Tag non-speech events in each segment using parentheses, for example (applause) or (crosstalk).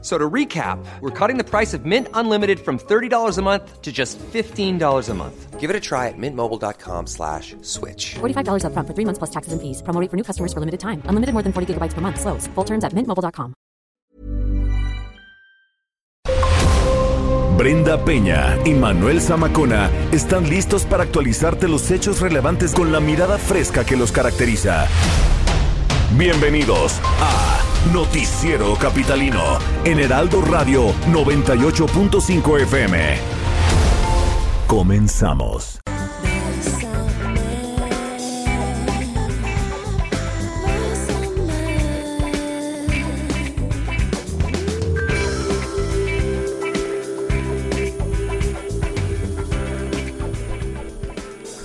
So to recap, we're cutting the price of Mint Unlimited from $30 a month to just $15 a month. Give it a try at mintmobile.com slash switch. $45 upfront for three months plus taxes and fees. Promo rate for new customers for limited time. Unlimited more than 40 gigabytes per month. Slows. Full terms at mintmobile.com. Brenda Peña y Manuel Zamacona están listos para actualizarte los hechos relevantes con la mirada fresca que los caracteriza. Bienvenidos a Noticiero Capitalino en Heraldo Radio 98.5 FM. Comenzamos.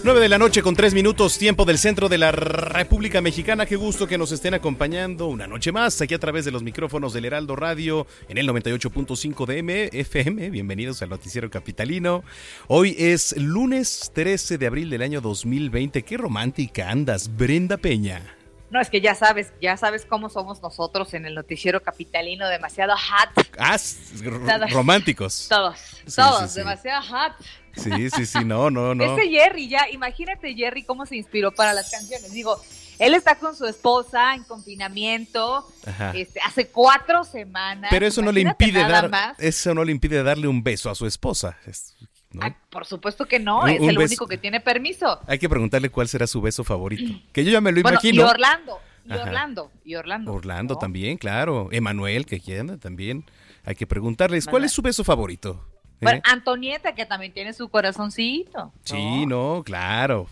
9 de la noche con 3 minutos, tiempo del centro de la República Mexicana. Qué gusto que nos estén acompañando una noche más aquí a través de los micrófonos del Heraldo Radio en el 98.5 de FM. Bienvenidos al Noticiero Capitalino. Hoy es lunes 13 de abril del año 2020. Qué romántica andas, Brenda Peña. No, es que ya sabes, ya sabes cómo somos nosotros en el noticiero capitalino, demasiado hot. Ah, románticos. Todos, todos, demasiado hot. Sí, sí, sí, no, no, no. Ese Jerry, ya, imagínate Jerry cómo se inspiró para las canciones. Digo, él está con su esposa en confinamiento este, hace cuatro semanas. Pero eso no le impide dar, eso no le impide darle un beso a su esposa. por supuesto que no, es el único que tiene permiso. Hay que preguntarle cuál será su beso favorito. (clears throat) Que yo ya me lo imagino. Y Orlando, y Orlando, y Orlando. Orlando también, claro. Emanuel, que quiera también. Hay que preguntarles, ¿cuál es su beso favorito? Bueno, Antonieta, que también tiene su corazoncito. Sí, no, claro.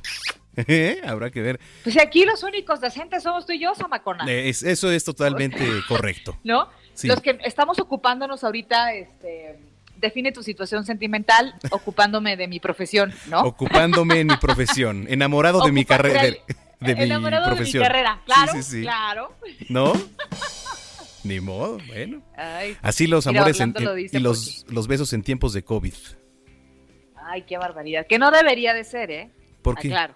(laughs) Habrá que ver. Pues aquí los únicos decentes somos tú y yo, Samacona. eso es totalmente (laughs) correcto. ¿No? Los que estamos ocupándonos ahorita, este, define tu situación sentimental ocupándome de mi profesión, ¿no? Ocupándome en mi profesión, (laughs) enamorado de mi carrera. De, enamorado mi profesión. de mi carrera, claro, claro. ¿No? Ni modo, bueno. Así los amores y los, los, besos en tiempos de COVID. Ay, qué barbaridad. Que no debería de ser, ¿eh? ¿Por qué? claro.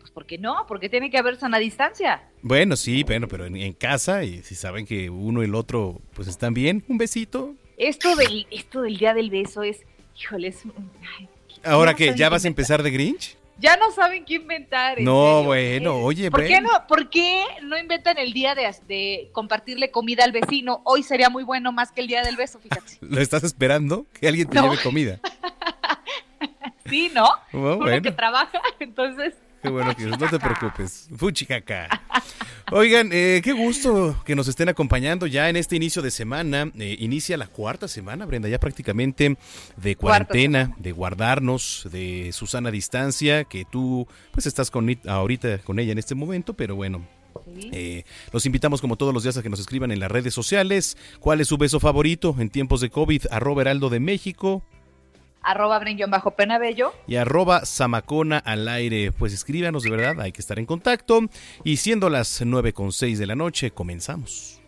Pues porque no, porque tiene que haber sana distancia. Bueno, sí, bueno, pero en, casa y si saben que uno y el otro pues están bien, un besito. Esto del, esto del día del beso es, híjole, es... Ahora que ya vas a empezar de Grinch ya no saben qué inventar. No, bueno, oye, ¿Por qué no, ¿Por qué no inventan el día de, de, compartirle comida al vecino? Hoy sería muy bueno más que el día del beso, fíjate. (laughs) ¿Lo estás esperando? Que alguien te lleve comida. (laughs) sí, ¿no? Uno que trabaja, (laughs) entonces (laughs) Qué bueno que no te preocupes. Fuchicaca. Oigan, eh, qué gusto que nos estén acompañando ya en este inicio de semana. Eh, inicia la cuarta semana, Brenda, ya prácticamente de cuarentena, de guardarnos, de Susana distancia, que tú pues estás con ahorita con ella en este momento, pero bueno, eh, los invitamos como todos los días a que nos escriban en las redes sociales. ¿Cuál es su beso favorito en tiempos de COVID? Arroba Heraldo de México arroba bajo penabello y arroba zamacona al aire. Pues escríbanos de verdad, hay que estar en contacto. Y siendo las nueve con seis de la noche, comenzamos.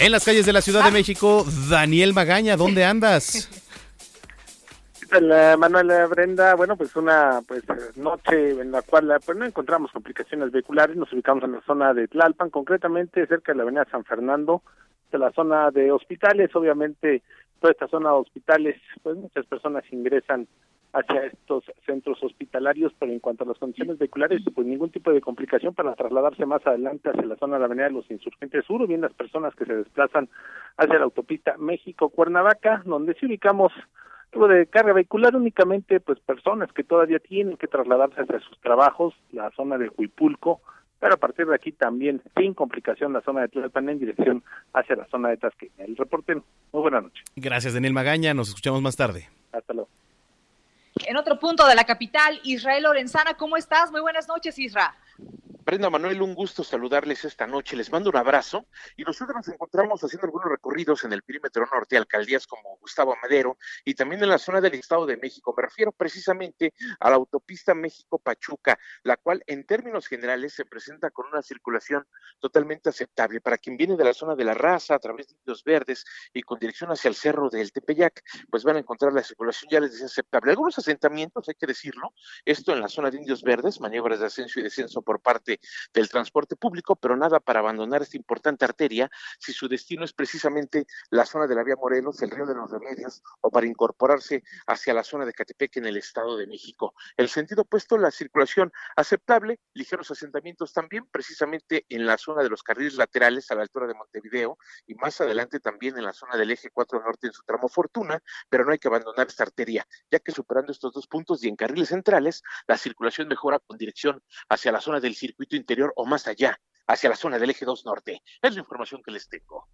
En las calles de la Ciudad de México, Daniel Magaña, ¿dónde andas? (laughs) Manuel Brenda, bueno, pues una pues noche en la cual pues no encontramos complicaciones vehiculares, nos ubicamos en la zona de Tlalpan, concretamente cerca de la avenida San Fernando, de la zona de hospitales, obviamente toda esta zona de hospitales, pues muchas personas ingresan hacia estos centros hospitalarios, pero en cuanto a las condiciones vehiculares, pues ningún tipo de complicación para trasladarse más adelante hacia la zona de la Avenida de los Insurgentes Sur, o bien las personas que se desplazan hacia la autopista México-Cuernavaca, donde sí ubicamos algo de carga vehicular únicamente, pues personas que todavía tienen que trasladarse hacia sus trabajos, la zona de Huipulco, pero a partir de aquí también sin complicación la zona de Tlalpan en dirección hacia la zona de Tasqueña. El reporte, muy buena noche. Gracias, Daniel Magaña, nos escuchamos más tarde. Hasta luego. En otro punto de la capital, Israel Lorenzana, ¿cómo estás? Muy buenas noches, Isra. Brenda Manuel, un gusto saludarles esta noche. Les mando un abrazo y nosotros nos encontramos haciendo algunos recorridos en el perímetro norte, alcaldías como Gustavo Madero y también en la zona del Estado de México. Me refiero precisamente a la autopista México-Pachuca, la cual en términos generales se presenta con una circulación totalmente aceptable. Para quien viene de la zona de la raza, a través de Indios Verdes y con dirección hacia el cerro del Tepeyac, pues van a encontrar la circulación, ya les decía, aceptable. Algunos asentamientos, hay que decirlo, esto en la zona de Indios Verdes, maniobras de ascenso y descenso por parte del transporte público, pero nada para abandonar esta importante arteria si su destino es precisamente la zona de la vía Morelos, el río de los Remedios, o para incorporarse hacia la zona de Catepec en el Estado de México. El sentido opuesto, la circulación aceptable, ligeros asentamientos también, precisamente en la zona de los carriles laterales a la altura de Montevideo y más adelante también en la zona del eje 4 norte en su tramo Fortuna, pero no hay que abandonar esta arteria, ya que superando estos dos puntos y en carriles centrales, la circulación mejora con dirección hacia la zona del circuito interior o más allá, hacia la zona del eje 2 norte. Es la información que les tengo.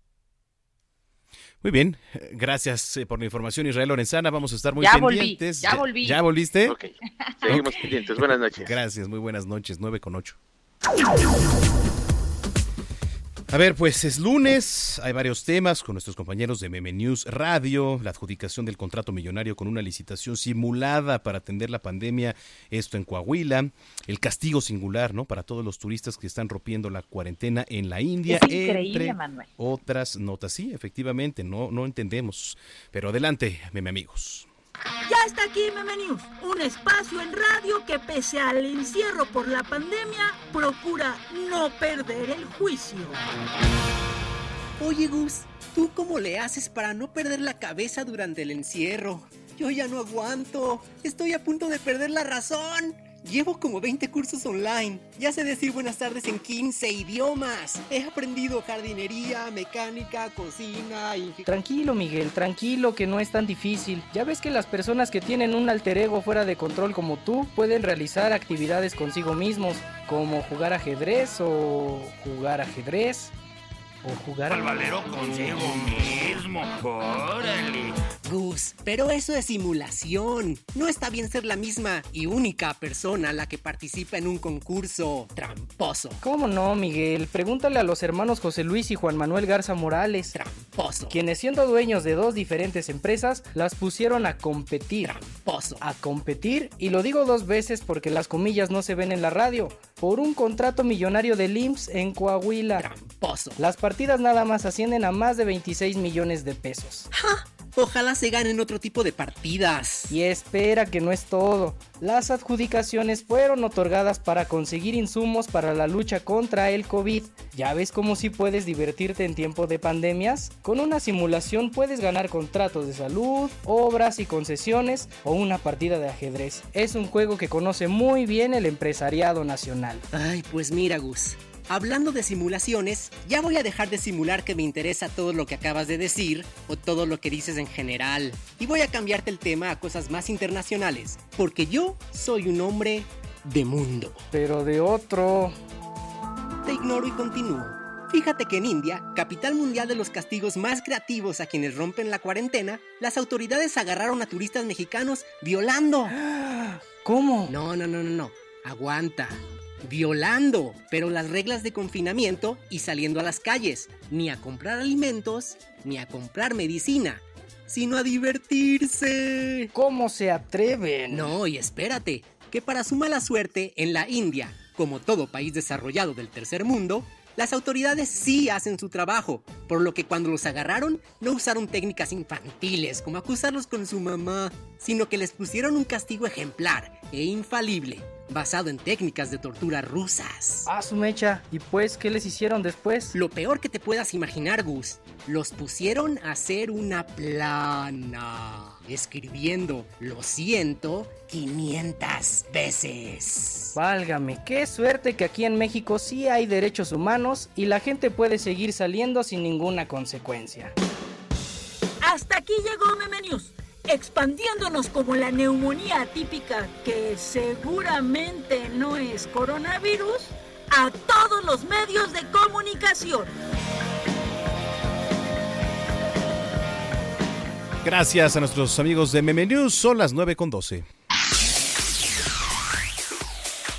Muy bien, gracias eh, por la información Israel Lorenzana, vamos a estar muy pendientes. ya volví. ¿Ya volviste? Ok, seguimos pendientes, buenas noches. Gracias, muy buenas noches, 9 con 8. A ver, pues es lunes, hay varios temas con nuestros compañeros de Meme News Radio, la adjudicación del contrato millonario con una licitación simulada para atender la pandemia, esto en Coahuila, el castigo singular, ¿no? Para todos los turistas que están rompiendo la cuarentena en la India, es increíble, Manuel. otras notas. Sí, efectivamente, no, no entendemos. Pero adelante, Meme amigos. Ya está aquí Meme News, un espacio en radio que pese al encierro por la pandemia, procura no perder el juicio. Oye Gus, ¿tú cómo le haces para no perder la cabeza durante el encierro? Yo ya no aguanto, estoy a punto de perder la razón. Llevo como 20 cursos online. Ya sé decir buenas tardes en 15 idiomas. He aprendido jardinería, mecánica, cocina y... Tranquilo, Miguel, tranquilo, que no es tan difícil. Ya ves que las personas que tienen un alter ego fuera de control como tú pueden realizar actividades consigo mismos, como jugar ajedrez o jugar ajedrez o jugar al valero consigo mismo. Órale. Gus, pero eso es simulación. No está bien ser la misma y única persona la que participa en un concurso tramposo. ¿Cómo no, Miguel? Pregúntale a los hermanos José Luis y Juan Manuel Garza Morales. Tramposo. Quienes siendo dueños de dos diferentes empresas, las pusieron a competir. Tramposo. A competir, y lo digo dos veces porque las comillas no se ven en la radio, por un contrato millonario de IMSS en Coahuila. Tramposo. Las partidas nada más ascienden a más de 26 millones de pesos. ¡Ja! Ojalá se ganen otro tipo de partidas. Y espera que no es todo. Las adjudicaciones fueron otorgadas para conseguir insumos para la lucha contra el COVID. ¿Ya ves cómo si puedes divertirte en tiempo de pandemias? Con una simulación puedes ganar contratos de salud, obras y concesiones o una partida de ajedrez. Es un juego que conoce muy bien el empresariado nacional. Ay, pues mira, Gus. Hablando de simulaciones, ya voy a dejar de simular que me interesa todo lo que acabas de decir o todo lo que dices en general. Y voy a cambiarte el tema a cosas más internacionales, porque yo soy un hombre de mundo. Pero de otro... Te ignoro y continúo. Fíjate que en India, capital mundial de los castigos más creativos a quienes rompen la cuarentena, las autoridades agarraron a turistas mexicanos violando. (gasps) ¿Cómo? No, no, no, no, no. Aguanta violando, pero las reglas de confinamiento y saliendo a las calles, ni a comprar alimentos, ni a comprar medicina, sino a divertirse. ¿Cómo se atreven? No, y espérate, que para su mala suerte, en la India, como todo país desarrollado del tercer mundo, las autoridades sí hacen su trabajo, por lo que cuando los agarraron no usaron técnicas infantiles como acusarlos con su mamá, sino que les pusieron un castigo ejemplar e infalible, basado en técnicas de tortura rusas. Ah, su mecha. ¿Y pues qué les hicieron después? Lo peor que te puedas imaginar, Gus. Los pusieron a hacer una plana, escribiendo lo siento 500 veces. Válgame, qué suerte que aquí en México sí hay derechos humanos y la gente puede seguir saliendo sin ninguna consecuencia. Hasta aquí llegó Meme News expandiéndonos como la neumonía atípica, que seguramente no es coronavirus, a todos los medios de comunicación. Gracias a nuestros amigos de Meme News, son las 9 con 12.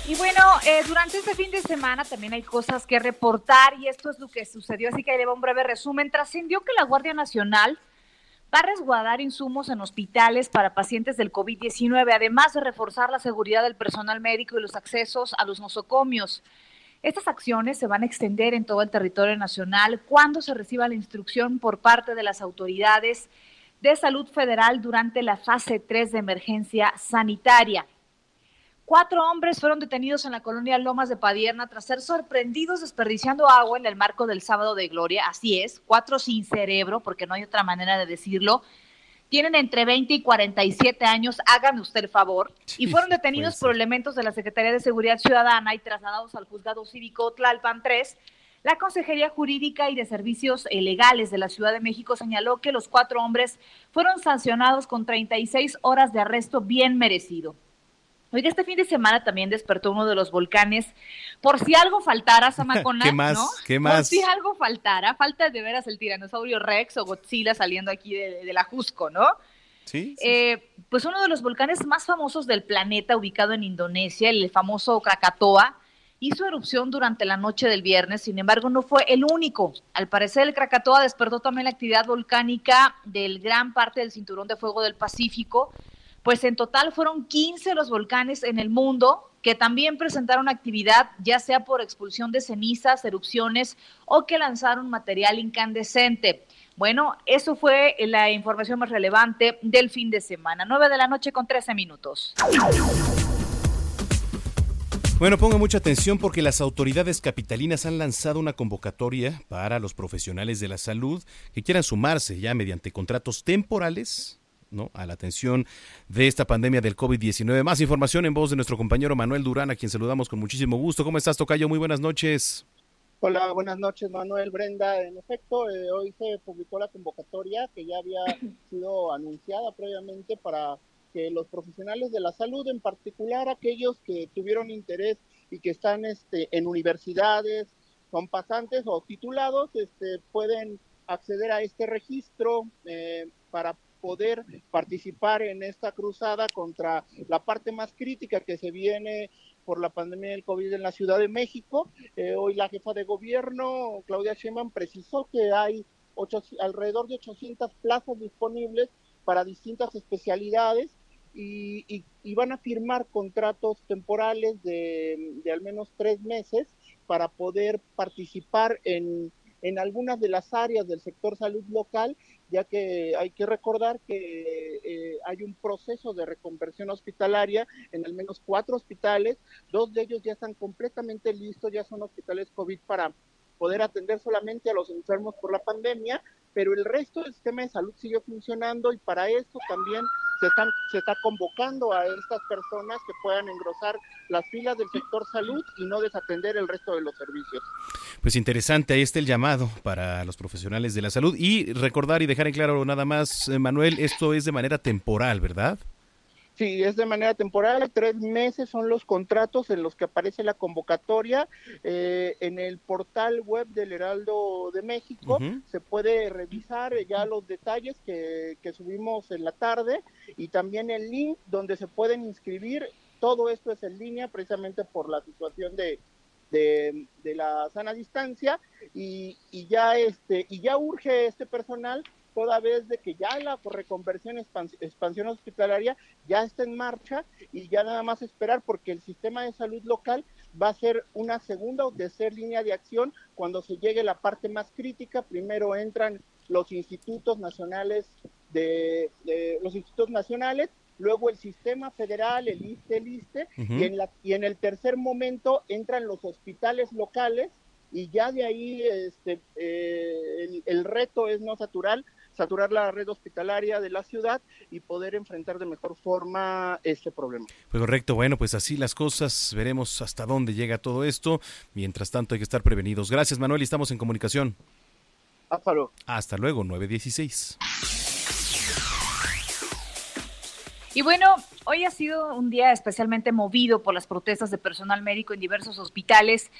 Y bueno, eh, durante este fin de semana también hay cosas que reportar y esto es lo que sucedió, así que ahí le va un breve resumen. Trascendió que la Guardia Nacional va a resguardar insumos en hospitales para pacientes del COVID-19, además de reforzar la seguridad del personal médico y los accesos a los nosocomios. Estas acciones se van a extender en todo el territorio nacional cuando se reciba la instrucción por parte de las autoridades de salud federal durante la fase 3 de emergencia sanitaria. Cuatro hombres fueron detenidos en la colonia Lomas de Padierna tras ser sorprendidos desperdiciando agua en el marco del Sábado de Gloria. Así es, cuatro sin cerebro, porque no hay otra manera de decirlo. Tienen entre 20 y 47 años, háganme usted el favor, y fueron detenidos por elementos de la Secretaría de Seguridad Ciudadana y trasladados al juzgado cívico Tlalpan 3. La Consejería Jurídica y de Servicios Legales de la Ciudad de México señaló que los cuatro hombres fueron sancionados con 36 horas de arresto bien merecido. Oiga, este fin de semana también despertó uno de los volcanes. Por si algo faltara, Samacona, (laughs) ¿Qué más? ¿no? ¿Qué más? Por si algo faltara, falta de veras el tiranosaurio Rex o Godzilla saliendo aquí de, de la Jusco, ¿no? Sí. Eh, pues uno de los volcanes más famosos del planeta, ubicado en Indonesia, el famoso Krakatoa, hizo erupción durante la noche del viernes, sin embargo no fue el único. Al parecer el Krakatoa despertó también la actividad volcánica del gran parte del cinturón de fuego del Pacífico, pues en total fueron 15 los volcanes en el mundo que también presentaron actividad, ya sea por expulsión de cenizas, erupciones o que lanzaron material incandescente. Bueno, eso fue la información más relevante del fin de semana. 9 de la noche con 13 minutos. Bueno, ponga mucha atención porque las autoridades capitalinas han lanzado una convocatoria para los profesionales de la salud que quieran sumarse ya mediante contratos temporales ¿no? a la atención de esta pandemia del COVID-19. Más información en voz de nuestro compañero Manuel Durán, a quien saludamos con muchísimo gusto. ¿Cómo estás, Tocayo? Muy buenas noches. Hola, buenas noches, Manuel Brenda. En efecto, eh, hoy se publicó la convocatoria que ya había (laughs) sido anunciada previamente para que los profesionales de la salud, en particular aquellos que tuvieron interés y que están este, en universidades, son pasantes o titulados, este, pueden acceder a este registro eh, para poder participar en esta cruzada contra la parte más crítica que se viene por la pandemia del COVID en la Ciudad de México. Eh, hoy la jefa de gobierno, Claudia Sheinbaum, precisó que hay alrededor de 800 plazas disponibles para distintas especialidades y, van a firmar contratos temporales de, de, al menos tres meses para poder participar en, en algunas de las áreas del sector salud local, ya que hay que recordar que eh, hay un proceso de reconversión hospitalaria en al menos cuatro hospitales, dos de ellos ya están completamente listos, ya son hospitales COVID para poder atender solamente a los enfermos por la pandemia, pero el resto del sistema de salud sigue funcionando y para eso también se, están, se está convocando a estas personas que puedan engrosar las filas del sector salud y no desatender el resto de los servicios. Pues interesante, ahí está el llamado para los profesionales de la salud y recordar y dejar en claro nada más, eh, Manuel, esto es de manera temporal, ¿verdad? Sí, es de manera temporal, tres meses son los contratos en los que aparece la convocatoria. Eh, en el portal web del Heraldo de México se puede revisar ya los detalles que, que subimos en la tarde y también el link donde se pueden inscribir. Todo esto es en línea precisamente por la situación de, de, de, la sana distancia y, y, ya este y ya urge este personal toda vez de que ya la reconversión, expansión hospitalaria ya está en marcha y ya nada más esperar porque el sistema de salud local va a ser una segunda o tercera línea de acción cuando se llegue la parte más crítica. Primero entran los institutos nacionales de, los institutos nacionales, luego el sistema federal, el ISTE, el ISTE, y, en la, y en el tercer momento entran los hospitales locales y ya de ahí este, eh, el, el, reto es no saturar, saturar la red hospitalaria de la ciudad y poder enfrentar de mejor forma este problema. Pues correcto, bueno, pues así las cosas, veremos hasta dónde llega todo esto. Mientras tanto hay que estar prevenidos. Gracias Manuel y estamos en comunicación. Hasta luego. Hasta luego, 916. Y bueno, hoy ha sido un día especialmente movido por las protestas de personal médico en diversos hospitales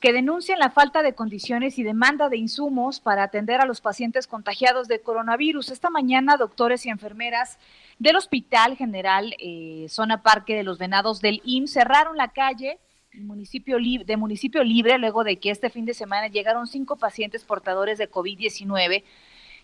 que denuncian la falta de condiciones y demanda de insumos para atender a los pacientes contagiados de coronavirus. Esta mañana, doctores y enfermeras del Hospital General eh, Zona Parque de los Venados del IM cerraron la calle municipio de municipio libre luego de que este fin de semana llegaron cinco pacientes portadores de COVID-19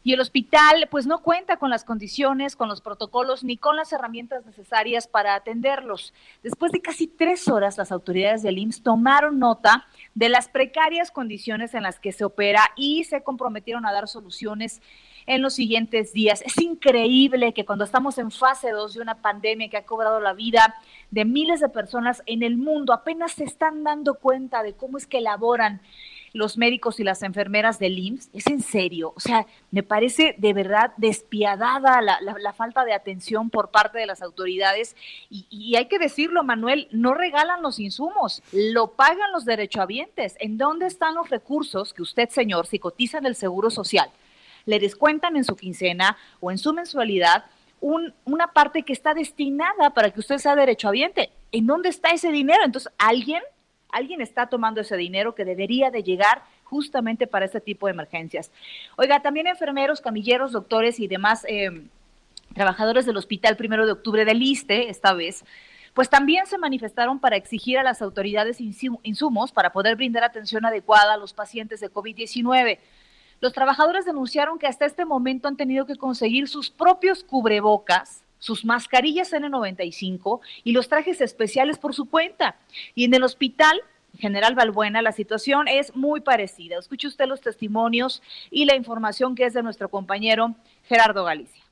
y el hospital pues no cuenta con las condiciones, con los protocolos ni con las herramientas necesarias para atenderlos. Después de casi tres horas, las autoridades del IMSS tomaron nota de las precarias condiciones en las que se opera y se comprometieron a dar soluciones en los siguientes días. Es increíble que cuando estamos en fase 2 de una pandemia que ha cobrado la vida de miles de personas en el mundo, apenas se están dando cuenta de cómo es que elaboran los médicos y las enfermeras del IMSS? ¿Es en serio? O sea, me parece de verdad despiadada la, falta de atención por parte de las autoridades y, y, hay que decirlo, Manuel, no regalan los insumos, lo pagan los derechohabientes. ¿En dónde están los recursos que usted, señor, si cotiza en el Seguro Social, le descuentan en su quincena o en su mensualidad? Un, una parte que está destinada para que usted sea derechohabiente. ¿En dónde está ese dinero? Entonces, alguien alguien está tomando ese dinero que debería de llegar justamente para este tipo de emergencias. Oiga, también enfermeros, camilleros, doctores y demás eh, trabajadores del Hospital Primero de Octubre del ISTE, esta vez, pues también se manifestaron para exigir a las autoridades insumos para poder brindar atención adecuada a los pacientes de COVID-19. Los trabajadores denunciaron que hasta este momento han tenido que conseguir sus propios cubrebocas, sus mascarillas N95 y los trajes especiales por su cuenta. Y en el hospital General Balbuena, la situación es muy parecida. Escuche usted los testimonios y la información que es de nuestro compañero Gerardo Galicia.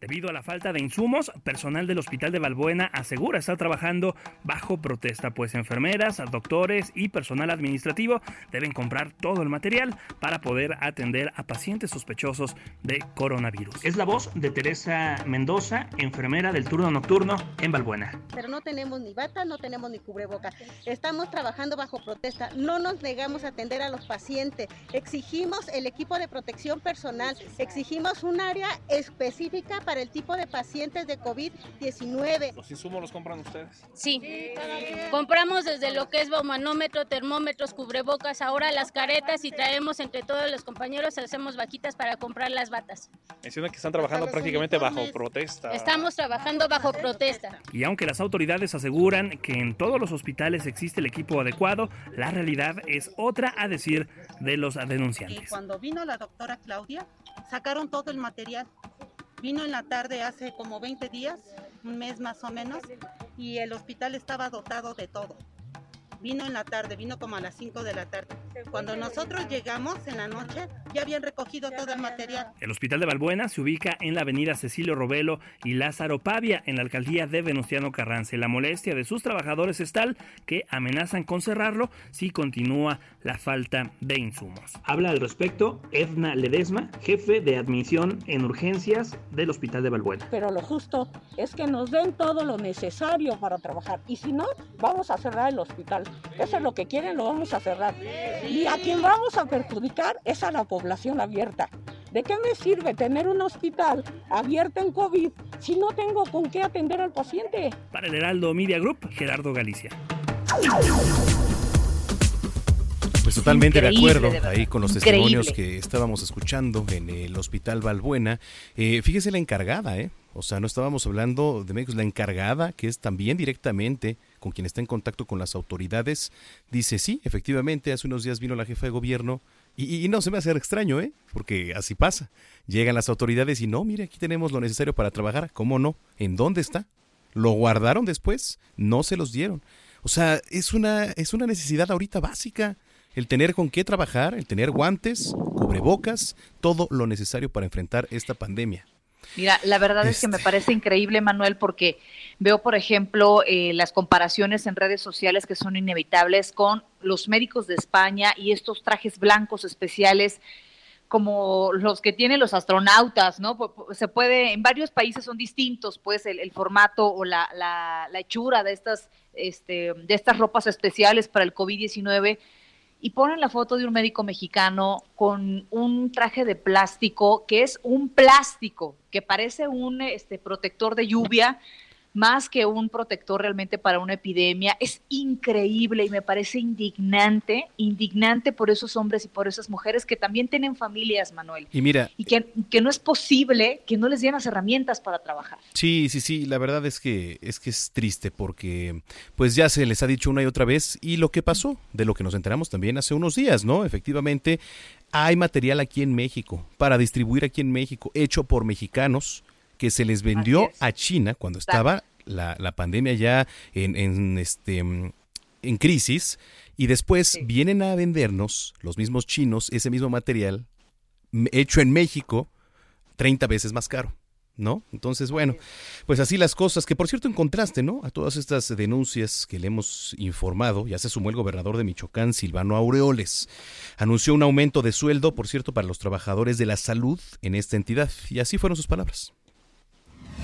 Debido a la falta de insumos, personal del Hospital de Balbuena asegura estar trabajando bajo protesta, pues enfermeras, doctores y personal administrativo deben comprar todo el material para poder atender a pacientes sospechosos de coronavirus. Es la voz de Teresa Mendoza, enfermera del turno nocturno en Balbuena. Pero no tenemos ni bata, no tenemos ni cubreboca. Estamos trabajando bajo protesta. No nos negamos a atender a los pacientes. Exigimos el equipo de protección personal. Exigimos un área específica para el tipo de pacientes de COVID-19. ¿Los insumos los compran ustedes? Sí. Compramos desde lo que es baumanómetro, termómetros, cubrebocas, ahora las caretas y traemos entre todos los compañeros, hacemos vaquitas para comprar las batas. Menciona que están trabajando prácticamente bajo protesta. Estamos trabajando bajo protesta. Y aunque las autoridades aseguran que en todos los hospitales existe el equipo adecuado, la realidad es otra a decir de los denunciantes. Y cuando vino la doctora Claudia, sacaron todo el material Vino en la tarde hace como 20 días, un mes más o menos, y el hospital estaba dotado de todo. Vino en la tarde, vino como a las 5 de la tarde. Cuando nosotros llegamos en la noche, ya habían recogido todo el material. El Hospital de Balbuena se ubica en la avenida Cecilio Robelo y Lázaro Pavia, en la alcaldía de Venustiano Carranza. La molestia de sus trabajadores es tal que amenazan con cerrarlo si continúa la falta de insumos. Habla al respecto Edna Ledesma, jefe de admisión en urgencias del Hospital de Balbuena. Pero lo justo es que nos den todo lo necesario para trabajar y si no, vamos a cerrar el hospital. Eso es lo que quieren, lo vamos a cerrar. Y a quien vamos a perjudicar es a la población abierta. ¿De qué me sirve tener un hospital abierto en COVID si no tengo con qué atender al paciente? Para el Heraldo Media Group, Gerardo Galicia. Pues totalmente de acuerdo ahí con los testimonios que estábamos escuchando en el Hospital Valbuena. Eh, fíjese la encargada, ¿eh? O sea, no estábamos hablando de médicos, la encargada, que es también directamente con quien está en contacto con las autoridades, dice, sí, efectivamente, hace unos días vino la jefa de gobierno y, y, no se me hace extraño, ¿eh? Porque así pasa. Llegan las autoridades y no, mire, aquí tenemos lo necesario para trabajar. ¿Cómo no? ¿En dónde está? ¿Lo guardaron después? No se los dieron. O sea, es una, es una necesidad ahorita básica el tener con qué trabajar, el tener guantes, cubrebocas, todo lo necesario para enfrentar esta pandemia. Mira, la verdad es que me este. parece increíble, Manuel, porque veo, por ejemplo, eh, las comparaciones en redes sociales que son inevitables con los médicos de España y estos trajes blancos especiales como los que tienen los astronautas, ¿no? Se puede, en varios países son distintos, pues, el, formato o la, la, la, hechura de estas, este, de estas ropas especiales para el COVID-19 y ponen la foto de un médico mexicano con un traje de plástico que es un plástico que parece un este, protector de lluvia más que un protector realmente para una epidemia. Es increíble y me parece indignante, indignante por esos hombres y por esas mujeres que también tienen familias, Manuel. Y mira, Y que, que no es posible que no les den las herramientas para trabajar. Sí, sí, sí, la verdad es que es que es triste porque pues ya se les ha dicho una y otra vez y lo que pasó, de lo que nos enteramos también hace unos días, ¿no? Efectivamente, hay material aquí en México para distribuir aquí en México hecho por mexicanos que se les vendió a China cuando estaba la, la pandemia ya en, en este en crisis y después vienen a vendernos los mismos chinos ese mismo material hecho en México 30 veces más caro. ¿No? Entonces, bueno, pues así las cosas, que por cierto en contraste, ¿no? A todas estas denuncias que le hemos informado, ya se sumó el gobernador de Michoacán, Silvano Aureoles. Anunció un aumento de sueldo, por cierto, para los trabajadores de la salud en esta entidad. Y así fueron sus palabras.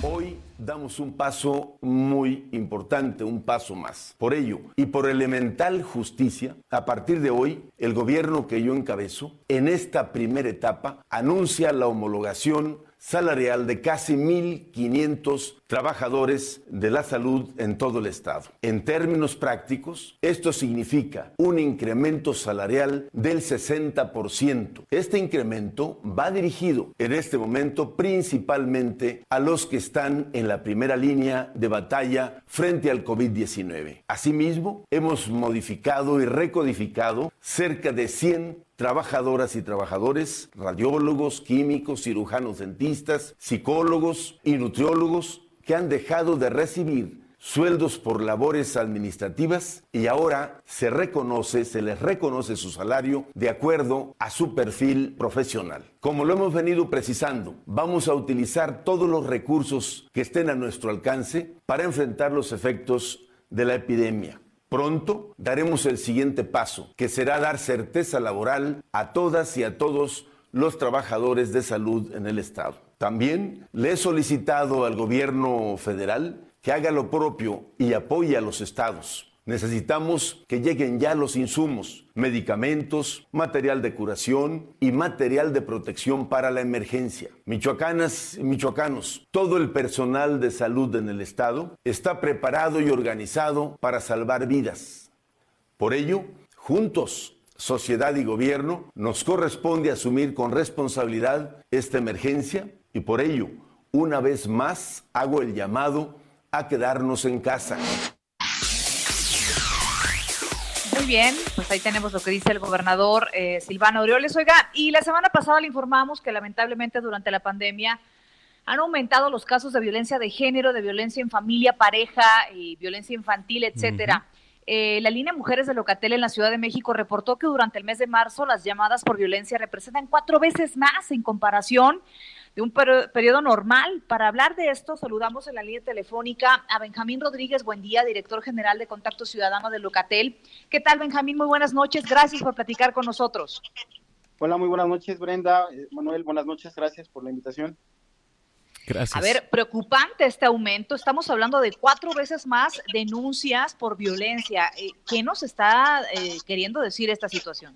Hoy damos un paso muy importante, un paso más. Por ello, y por elemental justicia, a partir de hoy, el gobierno que yo encabezo, en esta primera etapa, anuncia la homologación salarial de casi 1.500 trabajadores de la salud en todo el estado. En términos prácticos, esto significa un incremento salarial del 60%. Este incremento va dirigido en este momento principalmente a los que están en la primera línea de batalla frente al COVID-19. Asimismo, hemos modificado y recodificado cerca de 100 trabajadoras y trabajadores, radiólogos, químicos, cirujanos dentistas, psicólogos y nutriólogos que han dejado de recibir sueldos por labores administrativas y ahora se reconoce, se les reconoce su salario de acuerdo a su perfil profesional. Como lo hemos venido precisando, vamos a utilizar todos los recursos que estén a nuestro alcance para enfrentar los efectos de la epidemia. Pronto daremos el siguiente paso, que será dar certeza laboral a todas y a todos los trabajadores de salud en el Estado. También le he solicitado al gobierno federal que haga lo propio y apoye a los estados. Necesitamos que lleguen ya los insumos, medicamentos, material de curación y material de protección para la emergencia. Michoacanas y michoacanos, todo el personal de salud en el estado está preparado y organizado para salvar vidas. Por ello, juntos, sociedad y gobierno, nos corresponde asumir con responsabilidad esta emergencia y por ello, una vez más, hago el llamado a quedarnos en casa. Muy bien, pues ahí tenemos lo que dice el gobernador eh, Silvano Aureoles. Oiga, y la semana pasada le informamos que lamentablemente durante la pandemia han aumentado los casos de violencia de género, de violencia en familia, pareja y violencia infantil, etcétera. Eh, la línea Mujeres de Locatel en la Ciudad de México reportó que durante el mes de marzo las llamadas por violencia representan cuatro veces más en comparación de un per- periodo normal. Para hablar de esto, saludamos en la línea telefónica a Benjamín Rodríguez, buen día, director general de Contacto Ciudadano de Locatel. ¿Qué tal, Benjamín? Muy buenas noches. Gracias por platicar con nosotros. Hola, muy buenas noches, Brenda. Eh, Manuel, buenas noches. Gracias por la invitación. Gracias. A ver, preocupante este aumento. Estamos hablando de cuatro veces más denuncias por violencia. Eh, ¿Qué nos está eh, queriendo decir esta situación?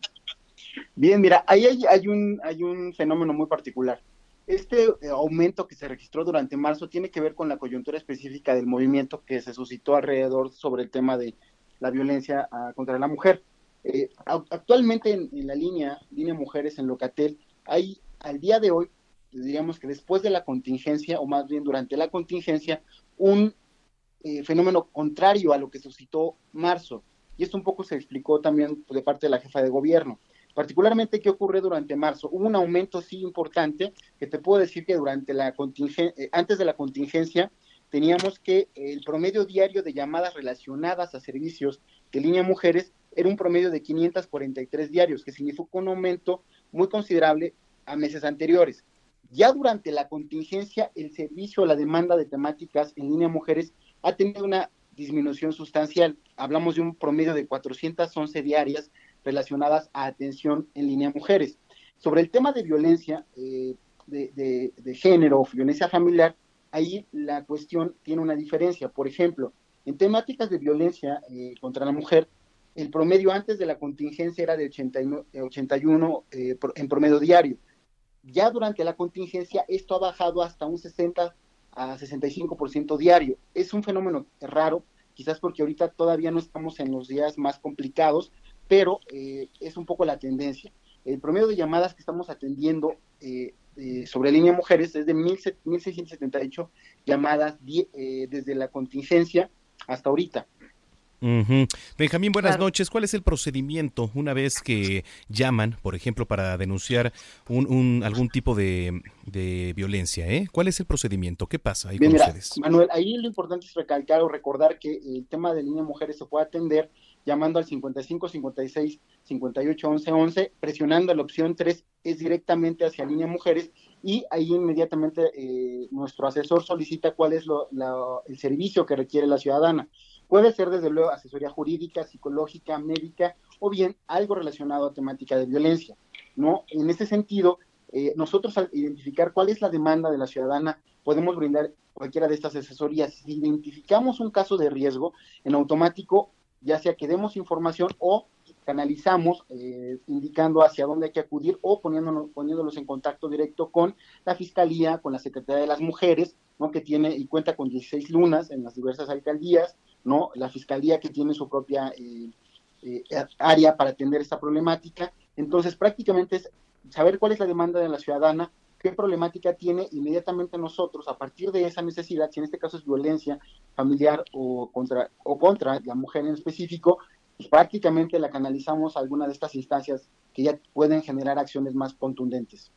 Bien, mira, ahí hay, hay un, hay un fenómeno muy particular. Este eh, aumento que se registró durante marzo tiene que ver con la coyuntura específica del movimiento que se suscitó alrededor sobre el tema de la violencia ah, contra la mujer. Eh, actualmente en, en la línea, línea mujeres en Locatel, hay al día de hoy, diríamos que después de la contingencia, o más bien durante la contingencia, un eh, fenómeno contrario a lo que suscitó marzo. Y esto un poco se explicó también de parte de la jefa de gobierno. Particularmente, ¿qué ocurre durante marzo? Hubo un aumento sí importante, que te puedo decir que durante la contingencia, antes de la contingencia, teníamos que el promedio diario de llamadas relacionadas a servicios de línea mujeres era un promedio de 543 diarios, que significó un aumento muy considerable a meses anteriores. Ya durante la contingencia, el servicio, la demanda de temáticas en línea mujeres ha tenido una disminución sustancial. Hablamos de un promedio de 411 diarias relacionadas a atención en línea mujeres. Sobre el tema de violencia eh, de, género o violencia familiar, ahí la cuestión tiene una diferencia. Por ejemplo, en temáticas de violencia eh, contra la mujer, el promedio antes de la contingencia era de 89, 81 eh, por- en promedio diario. Ya durante la contingencia esto ha bajado hasta un 60 a 65% diario. Es un fenómeno raro, quizás porque ahorita todavía no estamos en los días más complicados, pero eh, es un poco la tendencia. El promedio de llamadas que estamos atendiendo eh, eh, sobre línea mujeres es de 1.678 llamadas eh, desde la contingencia hasta ahorita. Benjamín, buenas noches. ¿Cuál es el procedimiento una vez que llaman, por ejemplo, para denunciar un, un- algún tipo de, de violencia? ¿eh? ¿Cuál es el procedimiento? ¿Qué pasa ahí Bien, con mira, ustedes? Manuel, ahí lo importante es recalcar o recordar que el tema de línea mujeres se puede atender llamando al 55 56 58 11 11, presionando la opción 3 es directamente hacia línea mujeres y ahí inmediatamente eh, nuestro asesor solicita cuál es lo- el servicio que requiere la ciudadana. Puede ser desde luego asesoría jurídica, psicológica, médica o bien algo relacionado a temática de violencia. ¿no? En ese sentido, eh, nosotros al identificar cuál es la demanda de la ciudadana, podemos brindar cualquiera de estas asesorías. Si identificamos un caso de riesgo, en automático, ya sea que demos información o canalizamos eh, indicando hacia dónde hay que acudir o poniéndonos, poniéndolos en contacto directo con la Fiscalía, con la Secretaría de las Mujeres, ¿no? que tiene y cuenta con 16 lunas en las diversas alcaldías, ¿no? la Fiscalía que tiene su propia eh, eh, área para atender esta problemática. Entonces, prácticamente es saber cuál es la demanda de la ciudadana, qué problemática tiene, inmediatamente nosotros, a partir de esa necesidad, si en este caso es violencia familiar o contra, o contra la mujer en específico, pues prácticamente la canalizamos a alguna de estas instancias que ya pueden generar acciones más contundentes.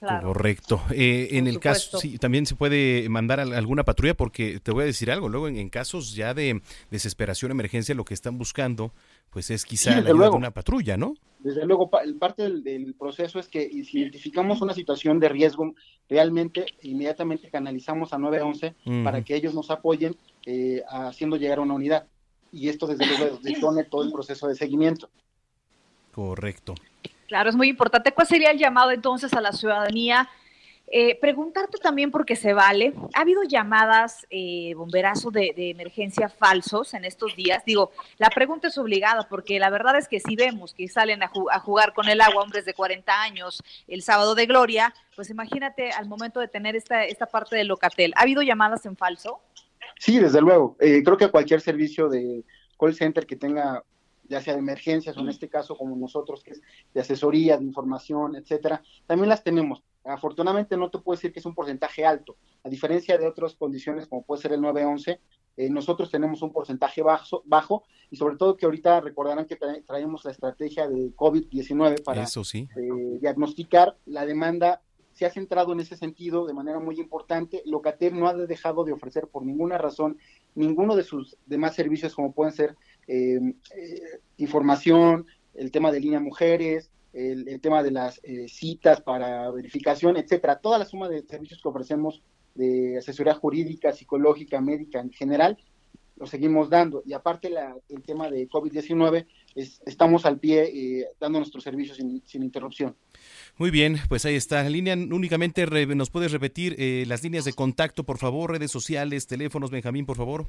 Correcto. Eh, en el caso, sí, también se puede mandar a alguna patrulla porque te voy a decir algo, luego en, en casos ya de desesperación, emergencia, lo que están buscando, pues es quizá Sí, la desde ayuda de luego. una patrulla, ¿no? Desde luego, pa- parte del, del proceso es que si identificamos una situación de riesgo, realmente inmediatamente canalizamos a 911 Ujú. para que ellos nos apoyen eh, haciendo llegar a una unidad. Y esto desde luego (coughs) detone todo el proceso de seguimiento. Correcto. Claro, es muy importante. ¿Cuál sería el llamado entonces a la ciudadanía? Eh, preguntarte también porque se vale. ¿Ha habido llamadas, eh, bomberazo de, de emergencia falsos en estos días? Digo, la pregunta es obligada porque la verdad es que si vemos que salen a jugar con el agua hombres de 40 años el sábado de gloria, pues imagínate al momento de tener esta, esta parte del locatel. ¿Ha habido llamadas en falso? Sí, desde luego. Eh, creo que cualquier servicio de call center que tenga, ya sea de emergencias o en este caso como nosotros, que es de asesoría, de información, etcétera, también las tenemos. Afortunadamente no te puedo decir que es un porcentaje alto. A diferencia de otras condiciones como puede ser el 911, eh, nosotros tenemos un porcentaje bajo, bajo y sobre todo que ahorita recordarán que tra- traemos la estrategia de COVID-19 para Eso sí. eh, diagnosticar la demanda se ha centrado en ese sentido de manera muy importante. Locatel no ha dejado de ofrecer por ninguna razón ninguno de sus demás servicios como pueden ser eh, eh, información, el tema de línea mujeres, el, tema de las eh, citas para verificación, etcétera. Toda la suma de servicios que ofrecemos de asesoría jurídica, psicológica, médica en general, lo seguimos dando. Y aparte la- el tema de COVID-19, es- estamos al pie eh, dando nuestros servicios sin, sin interrupción. Muy bien, pues ahí está. Línea, únicamente re- nos puedes repetir eh, las líneas de contacto, por favor, redes sociales, teléfonos, Benjamín, por favor.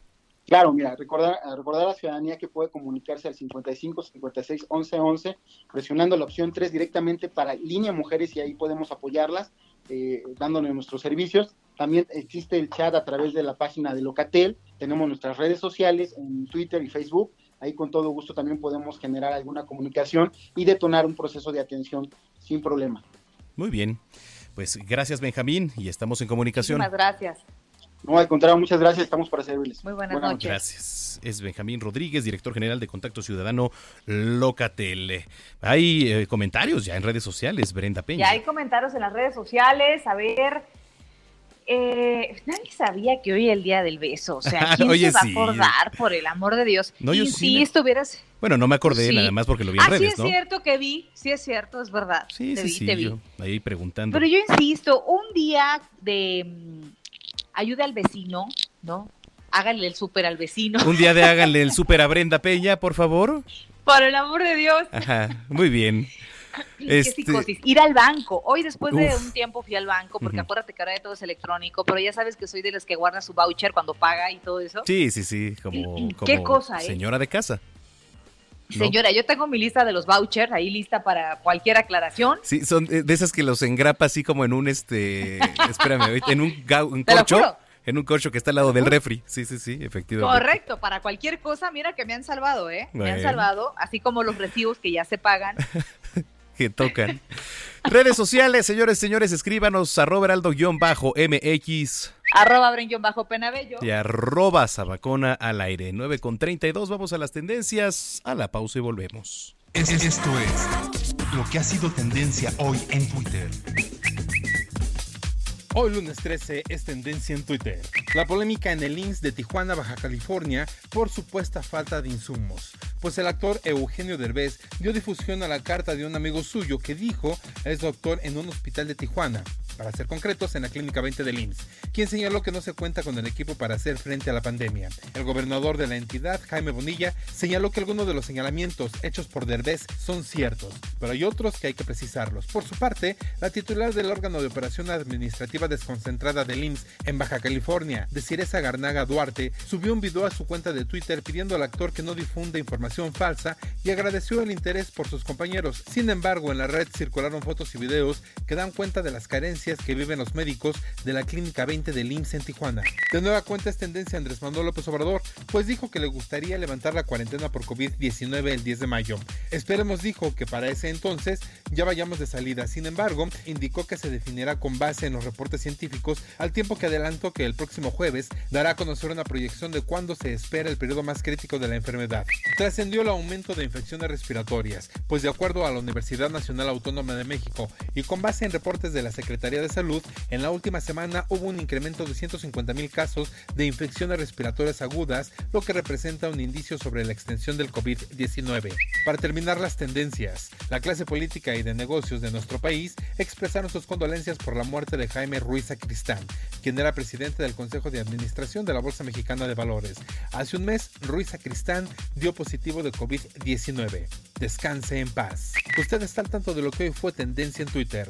Claro, mira, recordar, a recordar a la ciudadanía que puede comunicarse al 55 56 11 11, presionando la opción 3 directamente para línea mujeres y ahí podemos apoyarlas, eh, dándole nuestros servicios. También existe el chat a través de la página de Locatel, tenemos nuestras redes sociales en Twitter y Facebook, ahí con todo gusto también podemos generar alguna comunicación y detonar un proceso de atención sin problema. Muy bien. Pues gracias, Benjamín, y estamos en comunicación. Muchísimas gracias. No, al contrario, muchas gracias, estamos para servirles. Muy buenas noches. Gracias. Es Benjamín Rodríguez, director general de Contacto Ciudadano Locatel. Hay eh, comentarios ya en redes sociales, Brenda Peña. Ya hay comentarios en las redes sociales. A ver, eh, nadie sabía que hoy es el día del beso. O sea, (laughs) ¿quién Oye, se va sí. a acordar, por el amor de Dios? No, yo y sí si me- estuvieras. Bueno, no me acordé Sí. nada más porque lo vi en Ah, sí redes, es ¿no? cierto que vi, sí es cierto, es verdad. Sí, te sí, vi, sí, te vi. yo ahí preguntando. Pero yo insisto, un día de ayuda al vecino, ¿no? Háganle el súper al vecino. Un día de (laughs) háganle el súper a Brenda Peña, por favor. Por el amor de Dios. Ajá, muy bien. (laughs) Qué Este, psicosis. Ir al banco. Hoy después de un tiempo fui al banco, porque Ujú. acuérdate que ahora ya todo es electrónico, pero ya sabes que soy de las que guarda su voucher cuando paga y todo eso. Sí, sí, sí, como, ¿Qué cosa, eh? señora de casa. ¿No? Señora, yo tengo mi lista de los vouchers ahí lista para cualquier aclaración. Sí, son de esas que los engrapa así como en un, este, (laughs) espérame, en un, un corcho. En un corcho que está al lado del refri. Sí, sí, sí, efectivamente. Correcto, para cualquier cosa, mira que me han salvado, ¿eh? Me han salvado, así como los recibos que ya se pagan. (laughs) que tocan. Redes sociales, señores, señores, escríbanos arroba heraldo-mx Arroba Brenguión bajo Penabello. y arroba sabacona al aire. 9 con 32, vamos a las tendencias, a la pausa y volvemos. Es- Esto es lo que ha sido tendencia hoy en Twitter. Hoy lunes 13 es tendencia en Twitter. La polémica en el INSS de Tijuana, Baja California, por supuesta falta de insumos. Pues el actor Eugenio Derbez dio difusión a la carta de un amigo suyo que dijo es doctor en un hospital de Tijuana, para ser concretos en la Clínica 20 del IMSS, quien señaló que no se cuenta con el equipo para hacer frente a la pandemia. El gobernador de la entidad, Jaime Bonilla, señaló que algunos de los señalamientos hechos por Derbez son ciertos, pero hay otros que hay que precisarlos. Por su parte, la titular del órgano de operación administrativa desconcentrada del IMSS en Baja California, Desireza Garnaga Duarte, subió un video a su cuenta de Twitter pidiendo al actor que no difunda información falsa y agradeció el interés por sus compañeros. Sin embargo, en la red circularon fotos y videos que dan cuenta de las carencias que viven los médicos de la Clínica 20 del IMSS en Tijuana. De nueva cuenta es tendencia Andrés Manuel López Obrador, pues dijo que le gustaría levantar la cuarentena por COVID-19 el 10 de mayo. Esperemos, dijo, que para ese entonces ya vayamos de salida. Sin embargo, indicó que se definirá con base en los reportes científicos, al tiempo que adelantó que el próximo jueves dará a conocer una proyección de cuándo se espera el periodo más crítico de la enfermedad. Trascendió el aumento de infecciones respiratorias, pues de acuerdo a la Universidad Nacional Autónoma de México y con base en reportes de la Secretaría de Salud, en la última semana hubo un incremento de 150 mil casos de infecciones respiratorias agudas, lo que representa un indicio sobre la extensión del COVID-19. Para terminar las tendencias, la clase política y de negocios de nuestro país expresaron sus condolencias por la muerte de Jaime Ruiz Sacristán, quien era presidente del Consejo de Administración de la Bolsa Mexicana de Valores. Hace un mes, Ruiz Sacristán dio positivo de COVID-19. Descanse en paz. Usted está al tanto de lo que hoy fue tendencia en Twitter.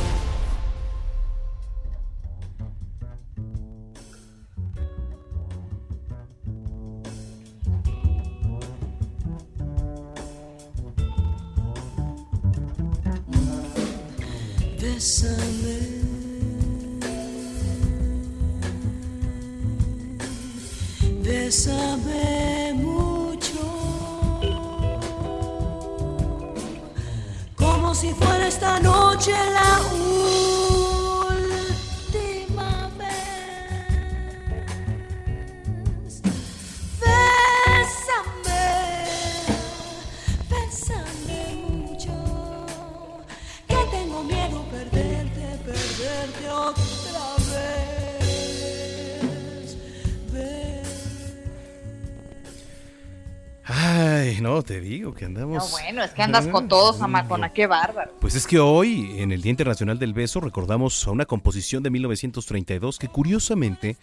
Que andamos. No, bueno, es que andas con todo, Zamacona, qué bárbaro. Pues es que hoy, en el Día Internacional del Beso, recordamos a una composición de 1932 que curiosamente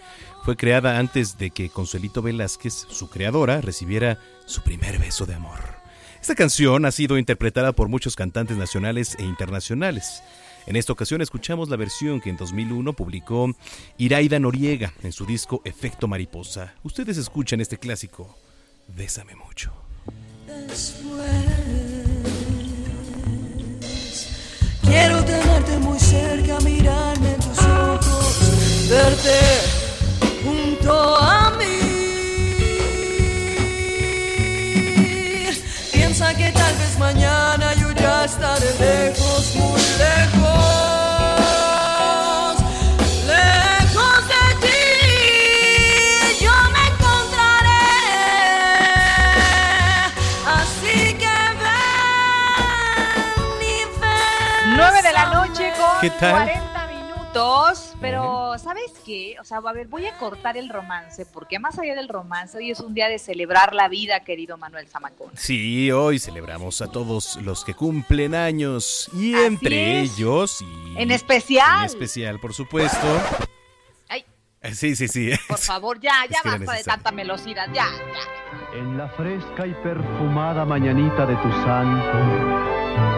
fue creada antes de que Consuelito Velázquez, su creadora, recibiera su primer beso de amor. Esta canción ha sido interpretada por muchos cantantes nacionales e internacionales. En esta ocasión escuchamos la versión que en 2001 publicó Iraida Noriega en su disco Efecto Mariposa. Ustedes escuchan este clásico, Bésame mucho. Después quiero tenerte muy cerca, mirarme en tus ojos, verte junto a mí. Piensa que tal vez mañana yo ya estaré lejos, muy ¿Qué tal? 40 minutos. pero ¿sabes qué? O sea, a ver, voy a cortar el romance, porque más allá del romance, hoy es un día de celebrar la vida, querido Manuel Zamacón. Sí, hoy celebramos a todos los que cumplen años y Así entre es. ellos y En especial. en especial, por supuesto. Ay. Eh, Sí, sí, sí. Por favor, ya, (laughs) ya Es que era basta de tanta velocidad, ya, ya. En la fresca y perfumada mañanita de tu santo,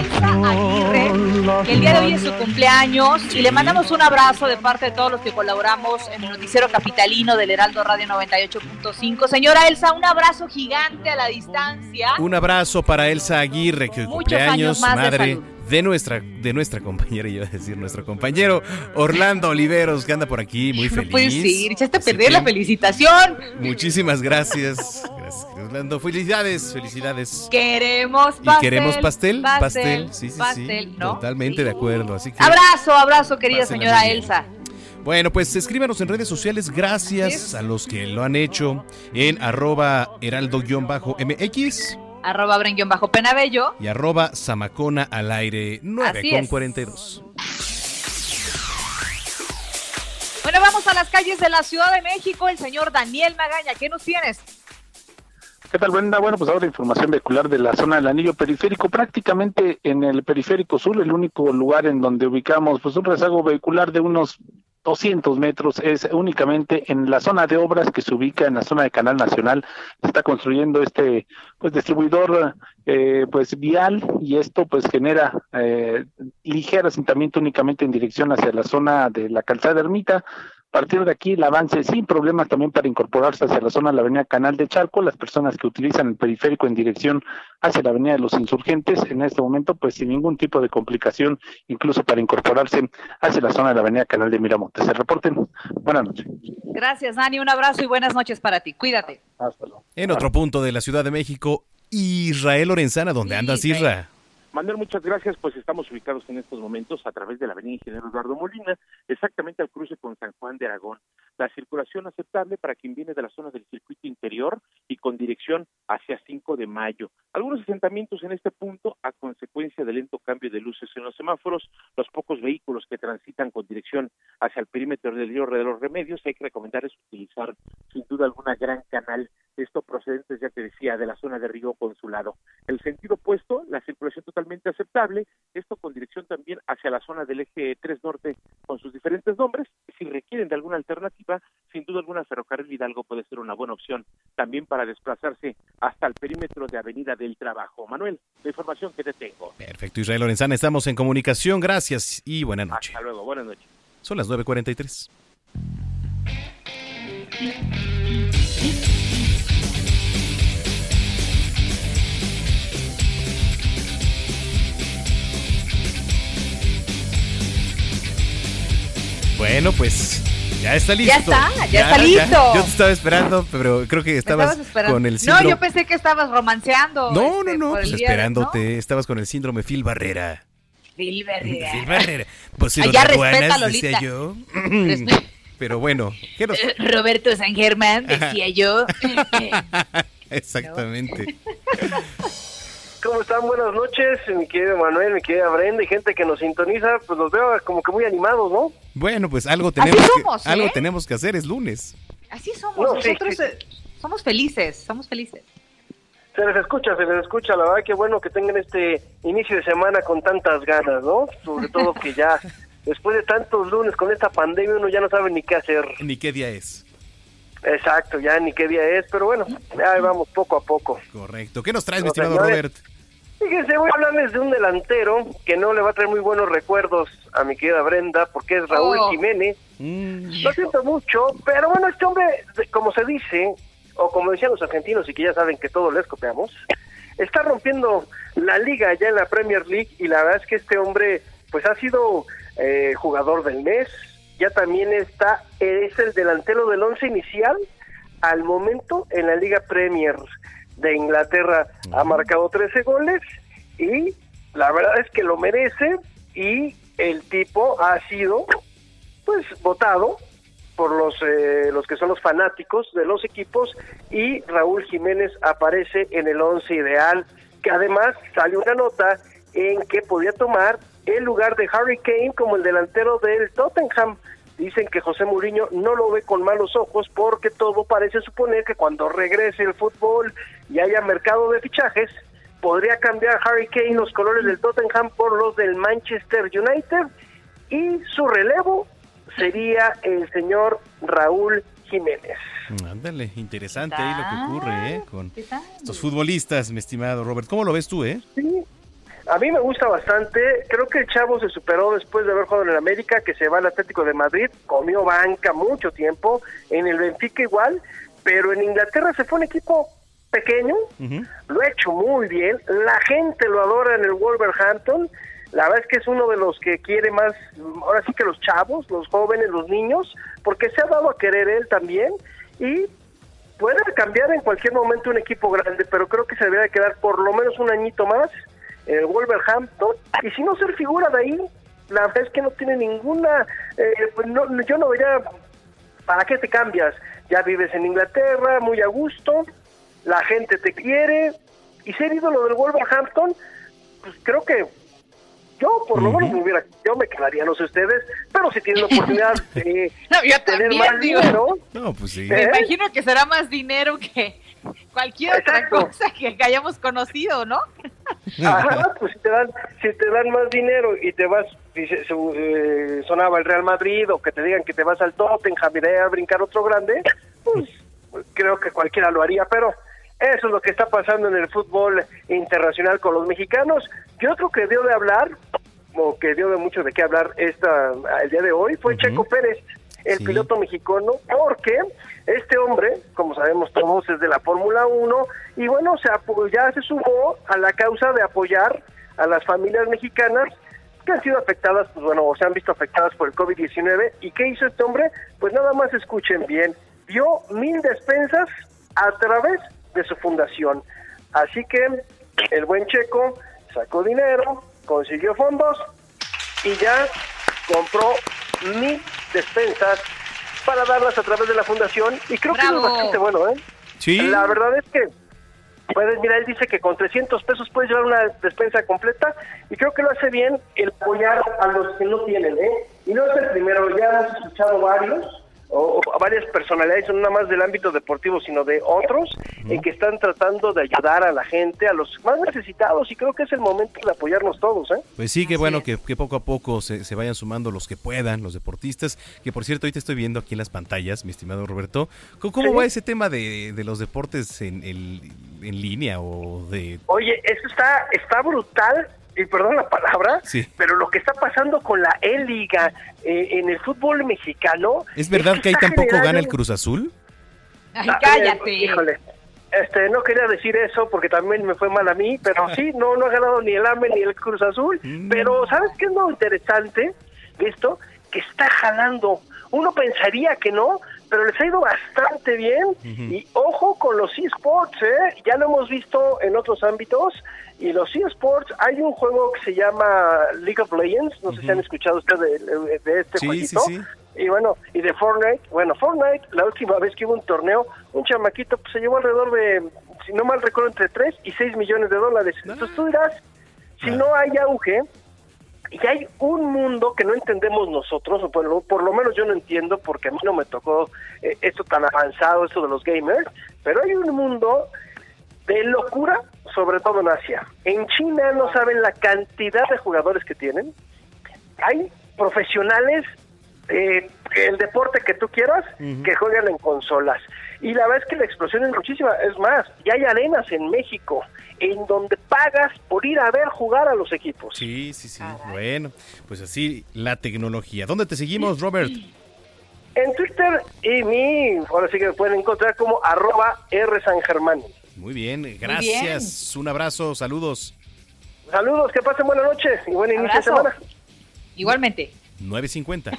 Elsa Aguirre, que el día de hoy es su cumpleaños y le mandamos un abrazo de parte de todos los que colaboramos en el noticiero capitalino del Heraldo Radio 98.5. Señora Elsa, un abrazo gigante a la distancia. Un abrazo para Elsa Aguirre, que Muchos cumpleaños, años más de madre salud. De nuestra, de nuestra compañera, iba a decir nuestro compañero Orlando Oliveros, que anda por aquí muy No feliz. puedes ir, echaste a perder la felicitación. Muchísimas gracias. Gracias, Orlando. Felicidades, felicidades. Queremos ¿Y pastel. queremos pastel? Pastel, Sí, sí, sí. pastel, ¿no? Totalmente de acuerdo. Así que Abrazo, abrazo, querida señora. Elsa. Bueno, pues escríbanos en redes sociales. Gracias a los que lo han hecho en arroba heraldo-mx Arroba bajo penabello. y arroba zamacona al aire 9 Así con es. 42. Bueno, vamos a las calles de la Ciudad de México. El señor Daniel Magaña, ¿qué nos tienes? ¿Qué tal, Brenda? Bueno, pues ahora información vehicular de la zona del anillo periférico, prácticamente en el periférico sur, el único lugar en donde ubicamos pues un rezago vehicular de unos 200 metros es únicamente en la zona de obras que se ubica en la zona de Canal Nacional. Se está construyendo este pues distribuidor eh, pues vial y esto pues genera eh, ligero asentamiento únicamente en dirección hacia la zona de la calzada Ermita. A partir de aquí el avance sin problemas también para incorporarse hacia la zona de la avenida Canal de Charco, las personas que utilizan el periférico en dirección hacia la avenida de los insurgentes, en este momento pues sin ningún tipo de complicación, incluso para incorporarse hacia la zona de la avenida Canal de Miramontes. Se reporten. Buenas noches. Gracias, Dani. Un abrazo y buenas noches para ti. Cuídate. Hasta luego. En otro punto de la Ciudad de México, Israel Lorenzana, ¿dónde andas, Isra? Manuel, muchas gracias. Pues estamos ubicados en estos momentos a través de la avenida Ingeniero Eduardo Molina, exactamente al cruce con San Juan de Aragón. La circulación aceptable para quien viene de la zona del circuito interior y con dirección hacia 5 de mayo. Algunos asentamientos en este punto a consecuencia del lento cambio de luces en los semáforos, los pocos vehículos que transitan con dirección hacia el perímetro del Río de los Remedios, hay que recomendarles utilizar sin duda alguna gran canal, esto procedentes, ya te decía, de la zona de Río Consulado. El sentido opuesto, la circulación totalmente aceptable, esto con dirección también hacia la zona del eje 3 norte con sus diferentes nombres. Si requieren de alguna alternativa, sin duda alguna Ferrocarril Hidalgo puede ser una buena opción también para desplazarse hasta el perímetro de Avenida del Trabajo. Manuel, la información que te tengo. Perfecto, Israel Lorenzana, estamos en comunicación. Gracias y buena noche. Hasta luego, buenas noches. Son las 9.43. Bueno, pues ya está listo. Ya está, ya está listo. yo te estaba esperando, pero creo que ¿Me estabas, con el No, síndrome. yo pensé que estabas romanceando. No, este, no, no, por el pues de- esperándote. Estabas con el síndrome Phil Barrera. Phil Barrera. Phil Barrera. Pues si los respeta, Lolita. decía yo. (clears throat) Pero bueno, ¿qué nos- (laughs) Roberto San Germán, decía yo. (laughs) Exactamente. (laughs) ¿Cómo están? Buenas noches, mi querido Manuel, mi querida Brenda y gente que nos sintoniza, pues los veo como que muy animados, ¿no? Bueno, pues algo tenemos, somos, que, algo ¿eh? tenemos que hacer, es lunes. Así somos, No, nosotros sí. eh, somos felices, somos felices. Se les escucha, se les escucha, la verdad que bueno que tengan este inicio de semana con tantas ganas, ¿no? Sobre todo que ya (laughs) después de tantos lunes con esta pandemia uno ya no sabe ni qué hacer. Ni qué día es. Exacto, ya ni qué día es, pero bueno, ya vamos poco a poco. Correcto. ¿Qué nos traes, mi estimado señores. Robert? Fíjense, voy a hablarles de un delantero que no le va a traer muy buenos recuerdos a mi querida Brenda, porque es Raúl Oh. Jiménez. Mm. Lo siento mucho, pero bueno, este hombre, como se dice, o como decían los argentinos y que ya saben que todo les copiamos, está rompiendo la liga ya en la Premier League y la verdad es que este hombre pues ha sido eh, jugador del mes, ya también está, es el delantero del once inicial al momento en la Liga Premier de Inglaterra, ha marcado 13 goles y la verdad es que lo merece y el tipo ha sido pues votado por los eh, los que son los fanáticos de los equipos y Raúl Jiménez aparece en el once ideal que además sale una nota en que podía tomar el lugar de Harry Kane como el delantero del Tottenham dicen que José Mourinho no lo ve con malos ojos porque todo parece suponer que cuando regrese el fútbol y haya mercado de fichajes podría cambiar Harry Kane los colores del Tottenham por los del Manchester United y su relevo sería el señor Raúl Jiménez. Ándale, interesante ahí lo que ocurre ¿eh? con estos futbolistas, mi estimado Robert. ¿Cómo lo ves tú, eh? Sí, a mí me gusta bastante. Creo que el Chavo se superó después de haber jugado en el América, que se va al Atlético de Madrid, comió banca mucho tiempo, en el Benfica igual, pero en Inglaterra se fue un equipo pequeño, lo ha hecho muy bien, la gente lo adora en el Wolverhampton, la verdad es que es uno de los que quiere más, ahora sí que los chavos, los jóvenes, los niños, porque se ha dado a querer él también. Y puede cambiar en cualquier momento un equipo grande, pero creo que se debería quedar por lo menos un añito más en el Wolverhampton y si no ser figura de ahí, la verdad es que no tiene ninguna, eh, pues no, yo no vería, ¿para qué te cambias? Ya vives en Inglaterra, muy a gusto, la gente te quiere y ser ídolo del Wolverhampton, pues creo que yo por lo menos me hubiera, yo me quedaría, no sé ustedes, pero si tienen la oportunidad (laughs) de No, yo tener también, más digo. dinero, No, pues sí. Me ¿Eh? imagino que será más dinero que cualquier otra cosa que, que hayamos conocido, ¿no? Ajá, pues si te dan, si te dan más dinero y te vas, su- eh, sonaba el Real Madrid o que te digan que te vas al Tottenham y a brincar otro grande, pues creo que cualquiera lo haría, pero eso es lo que está pasando en el fútbol internacional con los mexicanos. Yo otro que dio de hablar, o que dio de mucho de qué hablar esta el día de hoy, fue Checo Pérez, el piloto mexicano, porque este hombre, como sabemos todos, es de la Fórmula 1 y bueno, se ya se sumó a la causa de apoyar a las familias mexicanas que han sido afectadas, pues bueno, o se han visto afectadas por el COVID-19. ¿Y qué hizo este hombre? Pues nada más escuchen bien, dio mil despensas a través de su fundación. Así que el buen Checo sacó dinero, consiguió fondos y ya compró mil despensas para darlas a través de la fundación y creo que es bastante bueno, ¿eh? Sí. La verdad es que puedes, mira, él dice que con 300 pesos puedes llevar una despensa completa y creo que lo hace bien el apoyar a los que no tienen, ¿eh? Y no es el primero, ya hemos escuchado varios o, o varias personalidades, no nada más del ámbito deportivo, sino de otros, en que están tratando de ayudar a la gente, a los más necesitados, y creo que es el momento de apoyarnos todos, ¿eh? Pues sí, qué bueno que, que poco a poco se, se vayan sumando los que puedan, los deportistas, que por cierto, ahorita estoy viendo aquí en las pantallas, mi estimado Roberto, ¿cómo, cómo Sí. va ese tema de, de los deportes en, el- en línea o de... Oye, eso está, está brutal, y perdón la palabra, Sí. pero lo que está pasando con la E-Liga eh, en el fútbol mexicano... ¿Es verdad que ahí tampoco gana el Cruz Azul? Ay, Ah, cállate. eh, híjole. Este, no quería decir eso porque también me fue mal a mí, pero (laughs) sí, no, no ha ganado ni el AME ni el Cruz Azul. Pero, ¿sabes qué es lo interesante de esto? Que está jalando. Uno pensaría que no, pero les ha ido bastante bien. Y ojo con los eSports, ¿eh? Ya lo hemos visto en otros ámbitos. Y los eSports, hay un juego que se llama League of Legends. No sé si han escuchado ustedes de, de este Sí, jueguito. sí, sí. Y bueno, y de Fortnite, bueno, Fortnite, la última vez que hubo un torneo, un chamaquito pues, se llevó alrededor de, si no mal recuerdo, entre 3 y 6 millones de dólares. Entonces tú dirás, si no hay auge, y hay un mundo que no entendemos nosotros, o por lo, por lo menos yo no entiendo, porque a mí no me tocó eh, esto tan avanzado, esto de los gamers, pero hay un mundo de locura, sobre todo en Asia. En China no saben la cantidad de jugadores que tienen. Hay profesionales, eh, el deporte que tú quieras, que juegan en consolas. Y la verdad es que la explosión es muchísima. Es más, ya hay arenas en México en donde pagas por ir a ver jugar a los equipos. Sí, sí, sí. Bueno, pues así la tecnología. ¿Dónde te seguimos, Robert? En Twitter y mi, ahora sí que me pueden encontrar como arroba R San Germán. Muy bien, gracias. Un abrazo, saludos. Saludos, que pasen buena noche y buen inicio de semana. Igualmente. 950.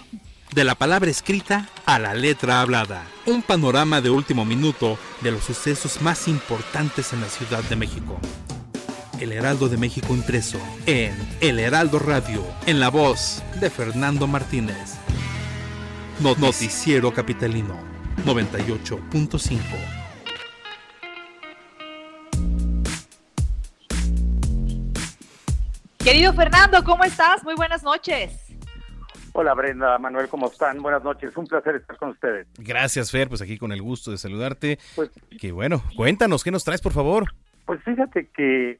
De la palabra escrita a la letra hablada. Un panorama de último minuto de los sucesos más importantes en la Ciudad de México. El Heraldo de México impreso en El Heraldo Radio, en la voz de Fernando Martínez. No- Noticiero Capitalino 98.5. Querido Fernando, ¿cómo estás? Muy buenas noches. Hola Brenda, Manuel, ¿cómo están? Buenas noches, un placer estar con ustedes. Gracias, Fer, pues aquí con el gusto de saludarte. Pues- que bueno, cuéntanos, ¿qué nos traes, por favor? Pues fíjate que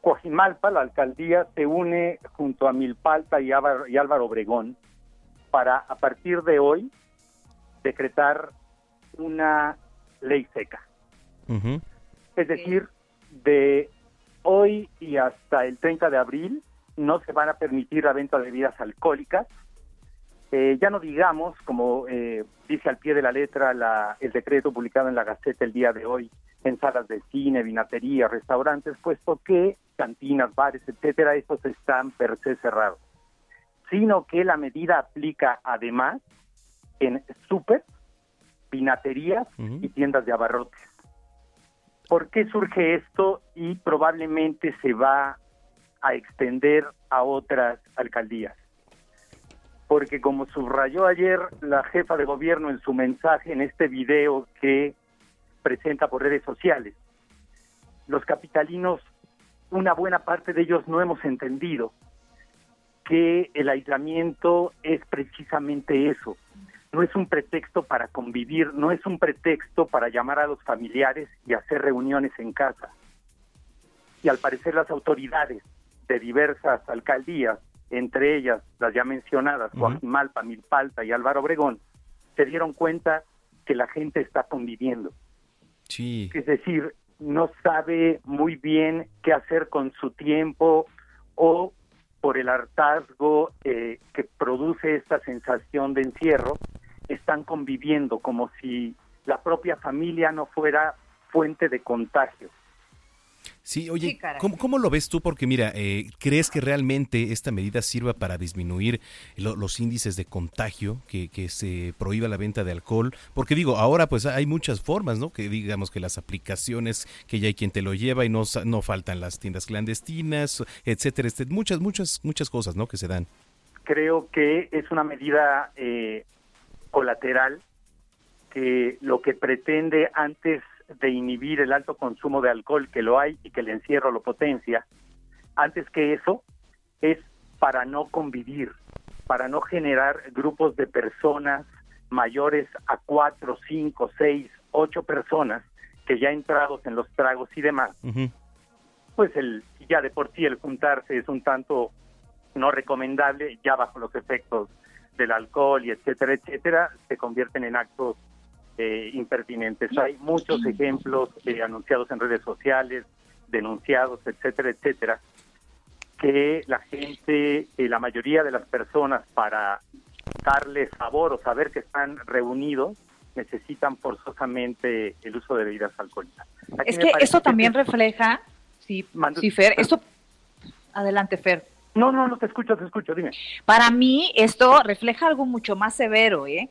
Coajimalpa, la alcaldía, se une junto a Milpalta y Álvaro, y Álvaro Obregón para, a partir de hoy, decretar una ley seca. Es decir, de hoy y hasta el 30 de abril no se van a permitir la venta de bebidas alcohólicas. Eh, ya no digamos, como eh, dice al pie de la letra la- el decreto publicado en la Gaceta el día de hoy, en salas de cine, vinatería, restaurantes, puesto que cantinas, bares, etcétera, estos están per se cerrados. Sino que la medida aplica además en súper, vinaterías y tiendas de abarrotes. ¿Por qué surge esto y probablemente se va a extender a otras alcaldías? Porque como subrayó ayer la jefa de gobierno en su mensaje en este video que presenta por redes sociales, los capitalinos, una buena parte de ellos no hemos entendido que el aislamiento es precisamente eso. No es un pretexto para convivir, no es un pretexto para llamar a los familiares y hacer reuniones en casa. Y al parecer las autoridades de diversas alcaldías, entre ellas las ya mencionadas, Guajimalpa, Milpalta y Álvaro Obregón, se dieron cuenta que la gente está conviviendo. Sí. Es decir, no sabe muy bien qué hacer con su tiempo o por el hartazgo eh, que produce esta sensación de encierro, están conviviendo como si la propia familia no fuera fuente de contagio. Sí, oye, Sí. ¿cómo, cómo lo ves tú? Porque mira, eh, ¿crees que realmente esta medida sirva para disminuir lo- los índices de contagio, que, que se prohíba la venta de alcohol? Porque digo, ahora pues hay muchas formas, ¿no? Que digamos que las aplicaciones, que ya hay quien te lo lleva y no, sa- no faltan las tiendas clandestinas, etcétera, este, muchas, muchas, muchas cosas, ¿no? Que se dan. Creo que es una medida eh, colateral que lo que pretende antes de inhibir el alto consumo de alcohol que lo hay y que el encierro lo potencia, antes que eso es para no convivir, para no generar grupos de personas mayores a cuatro, cinco, seis, ocho personas que ya entrados en los tragos y demás, pues el ya de por sí el juntarse es un tanto no recomendable, ya bajo los efectos del alcohol y etcétera, etcétera, se convierten en actos eh, impertinentes. Hay muchos ejemplos eh, anunciados en redes sociales, denunciados, etcétera, etcétera, que la gente, eh, la mayoría de las personas para darle sabor o saber que están reunidos, necesitan forzosamente el uso de bebidas alcohólicas. Aquí Es que que también refleja, sí, sí, Fer, esto... Adelante, Fer. No, no, no te escucho, te escucho, dime. Para mí esto refleja algo mucho más severo, ¿eh?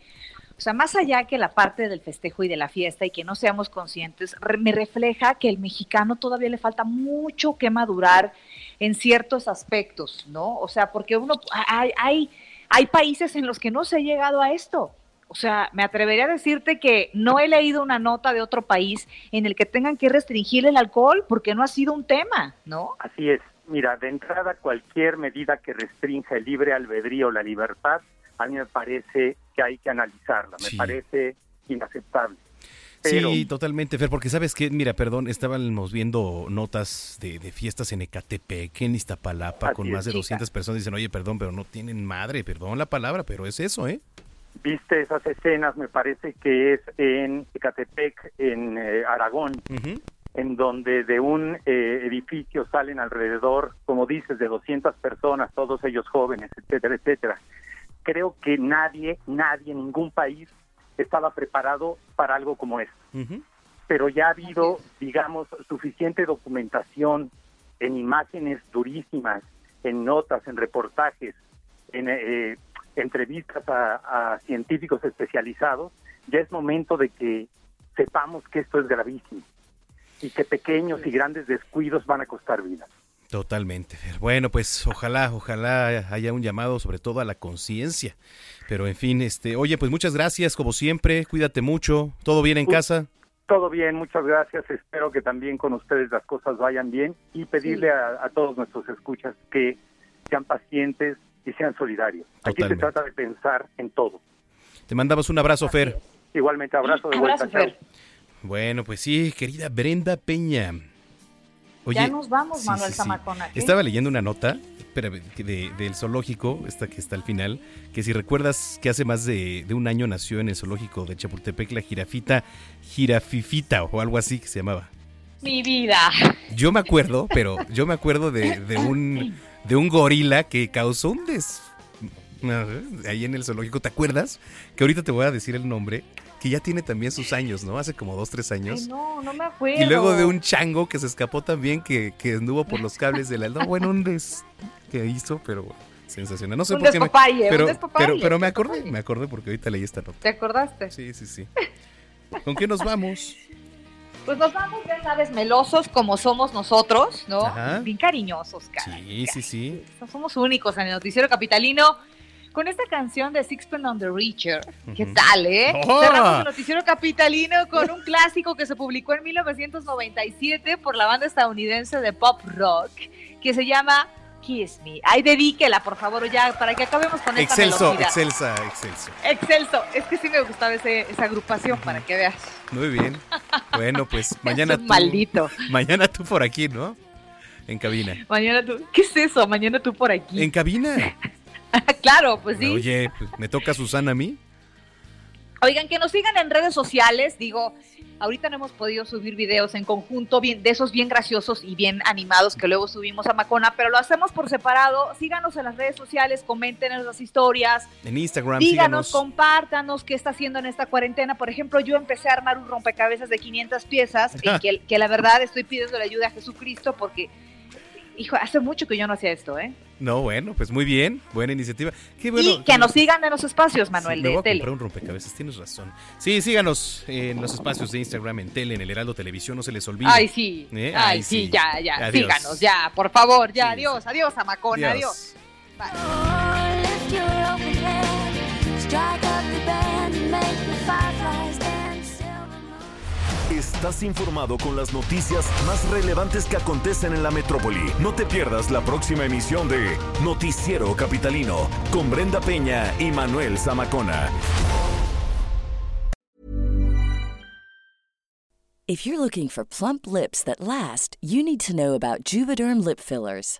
O sea, más allá que la parte del festejo y de la fiesta y que no seamos conscientes, re- me refleja que el mexicano todavía le falta mucho que madurar en ciertos aspectos, ¿no? O sea, porque uno hay, hay, hay países en los que no se ha llegado a esto. O sea, me atrevería a decirte que no he leído una nota de otro país en el que tengan que restringir el alcohol porque no ha sido un tema, ¿no? Así es. Mira, de entrada, cualquier medida que restrinja el libre albedrío o la libertad, a mí me parece que hay que analizarla. Me Sí. parece inaceptable. Pero- Sí, totalmente, Fer, porque sabes que, mira, perdón, estábamos viendo notas de, de fiestas en Ecatepec, en Iztapalapa, Así con es, más de chica. 200 personas, dicen, oye, perdón, pero no tienen madre, perdón la palabra, pero es eso, ¿eh? Viste esas escenas, me parece que es en Ecatepec, en eh, Aragón, en donde de un eh, edificio salen alrededor, como dices, de 200 personas, todos ellos jóvenes, etcétera, etcétera. Creo que nadie, nadie, ningún país estaba preparado para algo como esto. Pero ya ha habido, digamos, suficiente documentación en imágenes durísimas, en notas, en reportajes, en eh, entrevistas a, a científicos especializados, ya es momento de que sepamos que esto es gravísimo. Y que pequeños y grandes descuidos van a costar vidas. Totalmente. Bueno, pues ojalá, ojalá haya un llamado sobre todo a la conciencia. Pero en fin, este, oye, pues muchas gracias como siempre, cuídate mucho, todo bien en casa. Todo bien, muchas gracias. Espero que también con ustedes las cosas vayan bien y pedirle a, a todos nuestros escuchas que sean pacientes y sean solidarios. Aquí se trata de pensar en todo. Te mandamos un abrazo, Fer. Igualmente, abrazo de vuelta. chao. Bueno, pues sí, querida Brenda Peña. Oye, ya nos vamos, sí, Manuel sí. Zamacona. Estaba leyendo una nota que de- del zoológico, esta que está al final, que si recuerdas que hace más de, de un año nació en el zoológico de Chapultepec la jirafita jirafifita o algo así que se llamaba. Mi vida. Yo me acuerdo, pero yo me acuerdo de, de un de un gorila que causó un des ahí en el zoológico. ¿Te acuerdas? Que ahorita te voy a decir el nombre, que ya tiene también sus años, ¿no? Hace como dos, tres años. Ay, no, no me acuerdo. Y luego de un chango que se escapó también, que, que anduvo por los cables de la... No, bueno, un des que hizo, pero sensacional. No sé Un por qué me... un Pero, despapalle, pero, pero me acordé, me acordé porque ahorita leí esta nota. ¿Te acordaste? Sí, sí, sí. ¿Con qué nos vamos? (laughs) Pues nos vamos, ya sabes, melosos como somos nosotros, ¿no? Ajá. Bien cariñosos, cara. Sí, sí, sí. Somos únicos en el noticiero capitalino. Con esta canción de Sixpence on the Reacher, ¿qué tal, eh? ¡Oh! Cerramos el noticiero capitalino con un clásico que se publicó en 1997 por la banda estadounidense de pop rock que se llama Kiss Me. Ay, dedíquela, por favor, ya, para que acabemos con esta Excelso, velocidad. excelsa, excelso. Excelso. Es que sí me gustaba ese- esa agrupación, para que veas. Muy bien. Bueno, pues (laughs) mañana un tú. maldito. Mañana tú por aquí, ¿no? En cabina. Mañana tú. ¿Qué es eso? Mañana tú por aquí. En cabina. (laughs) (laughs) claro, pues sí. Oye, pues, me toca Susana a mí. Oigan, que nos sigan en redes sociales. Digo, ahorita no hemos podido subir videos en conjunto bien, de esos bien graciosos y bien animados que luego subimos a Macona, pero lo hacemos por separado. Síganos en las redes sociales, comenten en las historias. En Instagram, Díganos, síganos. compártanos qué está haciendo en esta cuarentena. Por ejemplo, yo empecé a armar un rompecabezas de 500 piezas (laughs) y que, que la verdad estoy pidiendo la ayuda a Jesucristo porque, hijo, hace mucho que yo no hacía esto, ¿eh? No, bueno, pues muy bien. Buena iniciativa. Qué bueno. y que nos sigan en los espacios, Sí, Manuel, me voy de a tele. comprar un rompecabezas, tienes razón. Sí, síganos en los espacios de Instagram, en tele, en el Heraldo Televisión, no se les olvide. Ay, sí. ¿Eh? Ay, sí, ya, ya. Adiós. Síganos, ya, por favor, ya. Sí, adiós, adiós, Amacona, Adiós. adiós. Lift Estás informado con las noticias más relevantes que acontecen en la metrópoli. No te pierdas la próxima emisión de Noticiero Capitalino con Brenda Peña y Manuel Zamacona. If you're looking for plump lips that last, you need to know about Juvederm lip fillers.